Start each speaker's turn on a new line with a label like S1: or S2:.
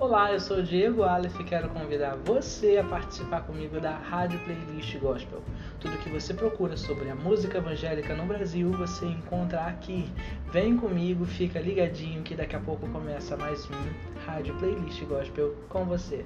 S1: Olá, eu sou o Diego Aleph e quero convidar você a participar comigo da Rádio Playlist Gospel. Tudo que você procura sobre a música evangélica no Brasil você encontra aqui. Vem comigo, fica ligadinho que daqui a pouco começa mais um Rádio Playlist Gospel com você.